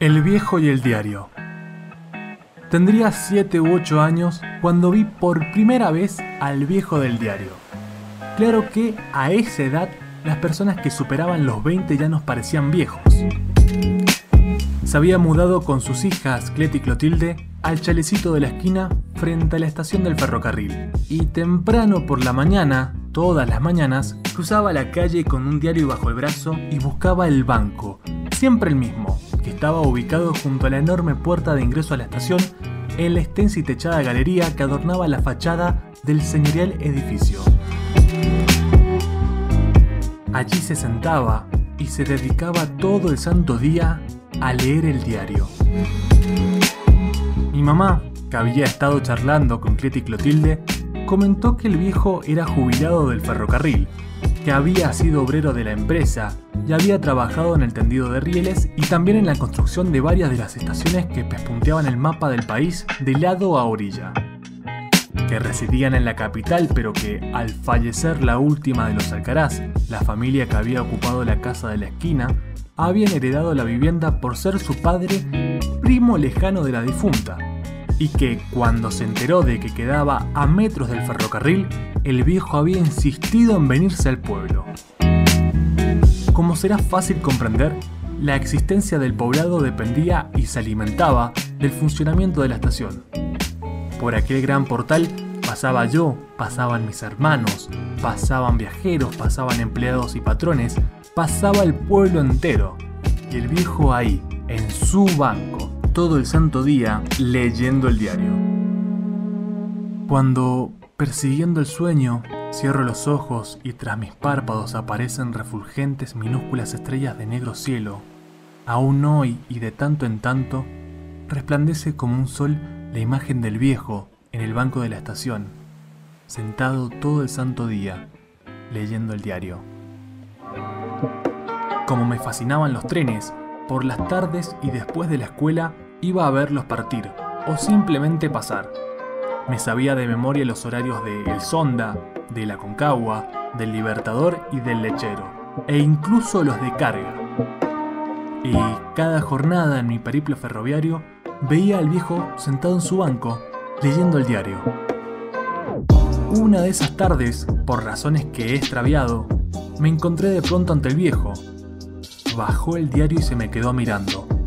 El viejo y el diario. Tendría 7 u 8 años cuando vi por primera vez al viejo del diario. Claro que a esa edad las personas que superaban los 20 ya nos parecían viejos. Se había mudado con sus hijas Clet y Clotilde al chalecito de la esquina frente a la estación del ferrocarril. Y temprano por la mañana, todas las mañanas, cruzaba la calle con un diario bajo el brazo y buscaba el banco, siempre el mismo, que estaba ubicado junto a la enorme puerta de ingreso a la estación en la extensa y techada galería que adornaba la fachada del señorial edificio. Allí se sentaba y se dedicaba todo el santo día a leer el diario. Mi mamá, que había estado charlando con Cleti y Clotilde, comentó que el viejo era jubilado del ferrocarril, que había sido obrero de la empresa y había trabajado en el tendido de rieles y también en la construcción de varias de las estaciones que pespunteaban el mapa del país de lado a orilla. Que residían en la capital, pero que al fallecer la última de los Alcaraz, la familia que había ocupado la casa de la esquina, habían heredado la vivienda por ser su padre primo lejano de la difunta, y que cuando se enteró de que quedaba a metros del ferrocarril, el viejo había insistido en venirse al pueblo. Como será fácil comprender, la existencia del poblado dependía y se alimentaba del funcionamiento de la estación. Por aquel gran portal pasaba yo, pasaban mis hermanos, pasaban viajeros, pasaban empleados y patrones, pasaba el pueblo entero. Y el viejo ahí, en su banco, todo el santo día, leyendo el diario. Cuando, persiguiendo el sueño, cierro los ojos y tras mis párpados aparecen refulgentes minúsculas estrellas de negro cielo, aún hoy y de tanto en tanto, resplandece como un sol la imagen del viejo en el banco de la estación, sentado todo el santo día, leyendo el diario. Como me fascinaban los trenes, por las tardes y después de la escuela iba a verlos partir o simplemente pasar. Me sabía de memoria los horarios de El Sonda, de La Concagua, del Libertador y del Lechero, e incluso los de carga. Y cada jornada en mi periplo ferroviario veía al viejo sentado en su banco, leyendo el diario. Una de esas tardes, por razones que he extraviado, me encontré de pronto ante el viejo. Bajó el diario y se me quedó mirando.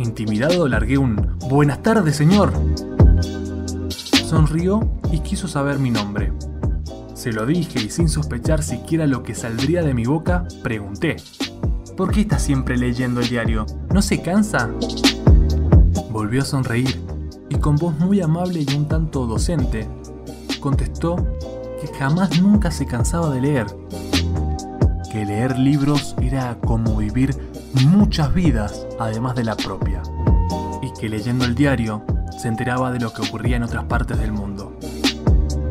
Intimidado largué un Buenas tardes, señor. Sonrió y quiso saber mi nombre. Se lo dije y sin sospechar siquiera lo que saldría de mi boca, pregunté. ¿Por qué está siempre leyendo el diario? ¿No se cansa? Volvió a sonreír y con voz muy amable y un tanto docente, contestó que jamás nunca se cansaba de leer, que leer libros era como vivir muchas vidas además de la propia, y que leyendo el diario se enteraba de lo que ocurría en otras partes del mundo.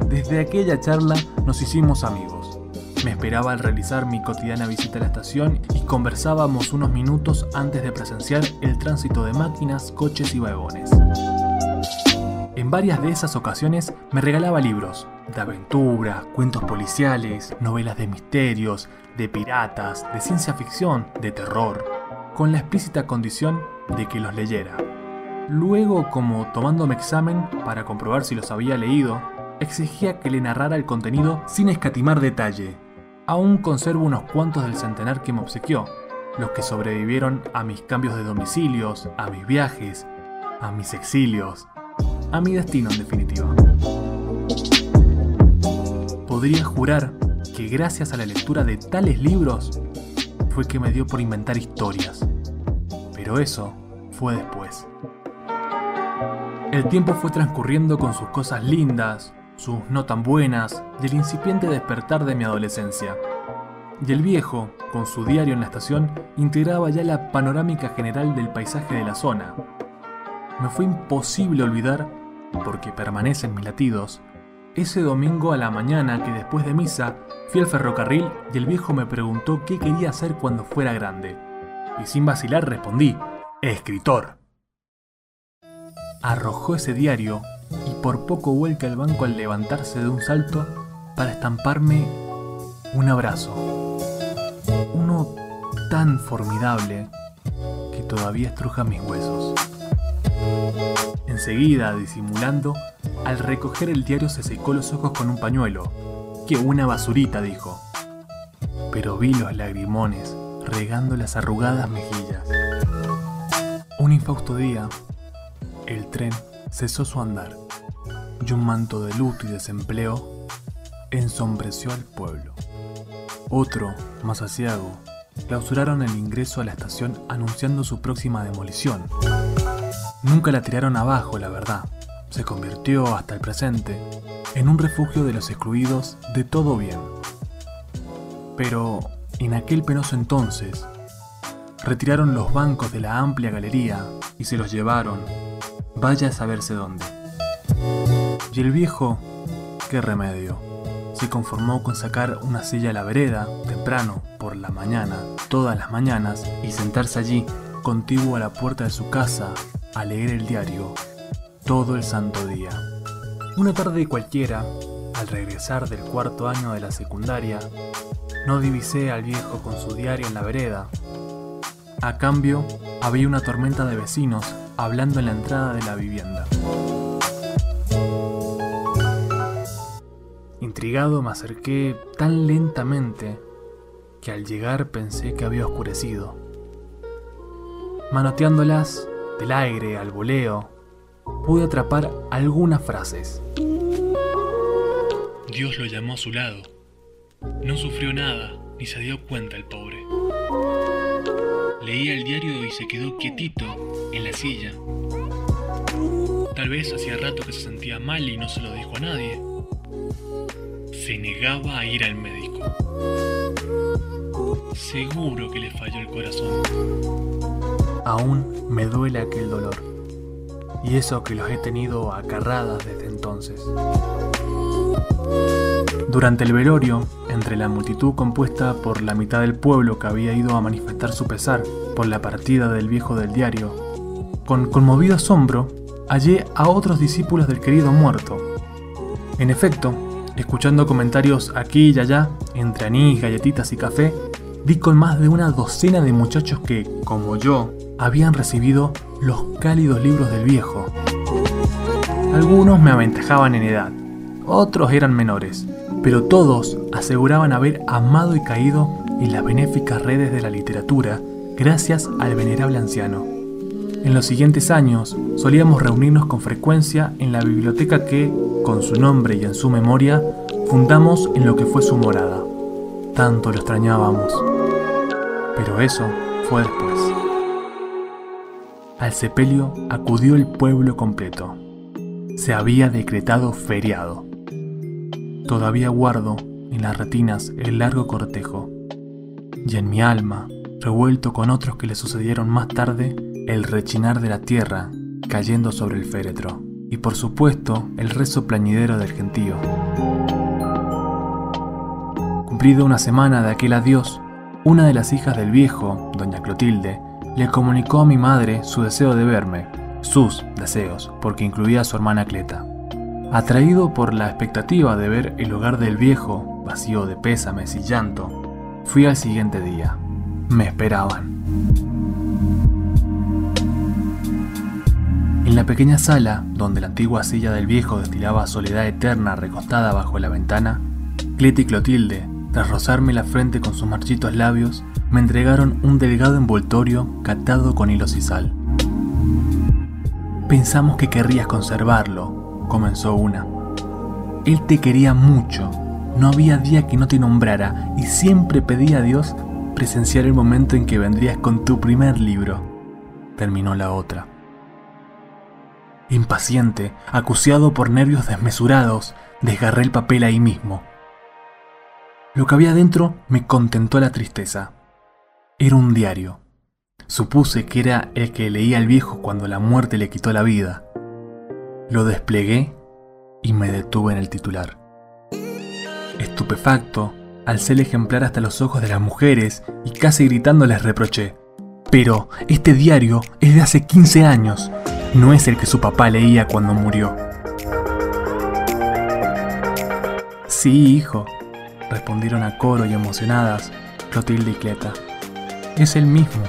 Desde aquella charla nos hicimos amigos. Me esperaba al realizar mi cotidiana visita a la estación y conversábamos unos minutos antes de presenciar el tránsito de máquinas, coches y vagones. En varias de esas ocasiones me regalaba libros, de aventura, cuentos policiales, novelas de misterios, de piratas, de ciencia ficción, de terror, con la explícita condición de que los leyera. Luego, como tomándome examen para comprobar si los había leído, exigía que le narrara el contenido sin escatimar detalle. Aún conservo unos cuantos del centenar que me obsequió, los que sobrevivieron a mis cambios de domicilios, a mis viajes, a mis exilios, a mi destino en definitiva. Podría jurar que gracias a la lectura de tales libros fue que me dio por inventar historias. Pero eso fue después. El tiempo fue transcurriendo con sus cosas lindas, sus no tan buenas, del incipiente despertar de mi adolescencia. Y el viejo, con su diario en la estación, integraba ya la panorámica general del paisaje de la zona. Me fue imposible olvidar, porque permanecen mis latidos, ese domingo a la mañana que después de misa fui al ferrocarril y el viejo me preguntó qué quería hacer cuando fuera grande. Y sin vacilar respondí, escritor. Arrojó ese diario y por poco vuelca el banco al levantarse de un salto para estamparme un abrazo. Uno tan formidable que todavía estruja mis huesos. Enseguida, disimulando, al recoger el diario se secó los ojos con un pañuelo. ¡Qué una basurita! dijo. Pero vi los lagrimones regando las arrugadas mejillas. Un infausto día, el tren cesó su andar y un manto de luto y desempleo ensombreció al pueblo. Otro, más asiago, clausuraron el ingreso a la estación anunciando su próxima demolición. Nunca la tiraron abajo, la verdad. Se convirtió, hasta el presente, en un refugio de los excluidos de todo bien. Pero, en aquel penoso entonces, retiraron los bancos de la amplia galería y se los llevaron, vaya a saberse dónde. Y el viejo, qué remedio se conformó con sacar una silla a la vereda, temprano, por la mañana, todas las mañanas, y sentarse allí, contiguo a la puerta de su casa, a leer el diario, todo el santo día. Una tarde cualquiera, al regresar del cuarto año de la secundaria, no divisé al viejo con su diario en la vereda. A cambio, había una tormenta de vecinos hablando en la entrada de la vivienda. Intrigado me acerqué tan lentamente que al llegar pensé que había oscurecido. Manoteándolas del aire al voleo, pude atrapar algunas frases. Dios lo llamó a su lado. No sufrió nada, ni se dio cuenta el pobre. Leía el diario y se quedó quietito en la silla. Tal vez hacía rato que se sentía mal y no se lo dijo a nadie se negaba a ir al médico. Seguro que le falló el corazón. Aún me duele aquel dolor. Y eso que los he tenido acarradas desde entonces. Durante el velorio, entre la multitud compuesta por la mitad del pueblo que había ido a manifestar su pesar por la partida del viejo del diario, con conmovido asombro hallé a otros discípulos del querido muerto. En efecto, Escuchando comentarios aquí y allá, entre anís, galletitas y café, vi con más de una docena de muchachos que, como yo, habían recibido los cálidos libros del viejo. Algunos me aventajaban en edad, otros eran menores, pero todos aseguraban haber amado y caído en las benéficas redes de la literatura gracias al venerable anciano. En los siguientes años solíamos reunirnos con frecuencia en la biblioteca que, con su nombre y en su memoria, fundamos en lo que fue su morada. Tanto lo extrañábamos. Pero eso fue después. Al sepelio acudió el pueblo completo. Se había decretado feriado. Todavía guardo en las retinas el largo cortejo. Y en mi alma, revuelto con otros que le sucedieron más tarde, el rechinar de la tierra cayendo sobre el féretro, y por supuesto el rezo plañidero del gentío. Cumplido una semana de aquel adiós, una de las hijas del viejo, doña Clotilde, le comunicó a mi madre su deseo de verme, sus deseos, porque incluía a su hermana Cleta. Atraído por la expectativa de ver el hogar del viejo, vacío de pésames y llanto, fui al siguiente día. Me esperaban. En la pequeña sala, donde la antigua silla del viejo destilaba soledad eterna recostada bajo la ventana, Cleta y Clotilde, tras rozarme la frente con sus marchitos labios, me entregaron un delgado envoltorio catado con hilos y sal. Pensamos que querrías conservarlo, comenzó una. Él te quería mucho, no había día que no te nombrara y siempre pedía a Dios presenciar el momento en que vendrías con tu primer libro, terminó la otra. Impaciente, acuciado por nervios desmesurados, desgarré el papel ahí mismo. Lo que había dentro me contentó la tristeza. Era un diario. Supuse que era el que leía el viejo cuando la muerte le quitó la vida. Lo desplegué y me detuve en el titular. Estupefacto, alcé el ejemplar hasta los ojos de las mujeres y casi gritando les reproché. Pero este diario es de hace 15 años no es el que su papá leía cuando murió. Sí, hijo, respondieron a coro y emocionadas Clotilde y Cleta. Es el mismo.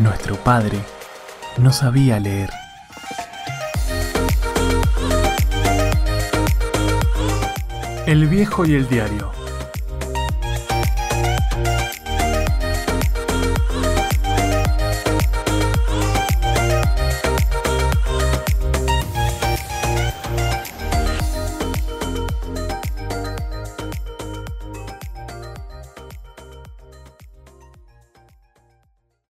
Nuestro padre no sabía leer. El viejo y el diario.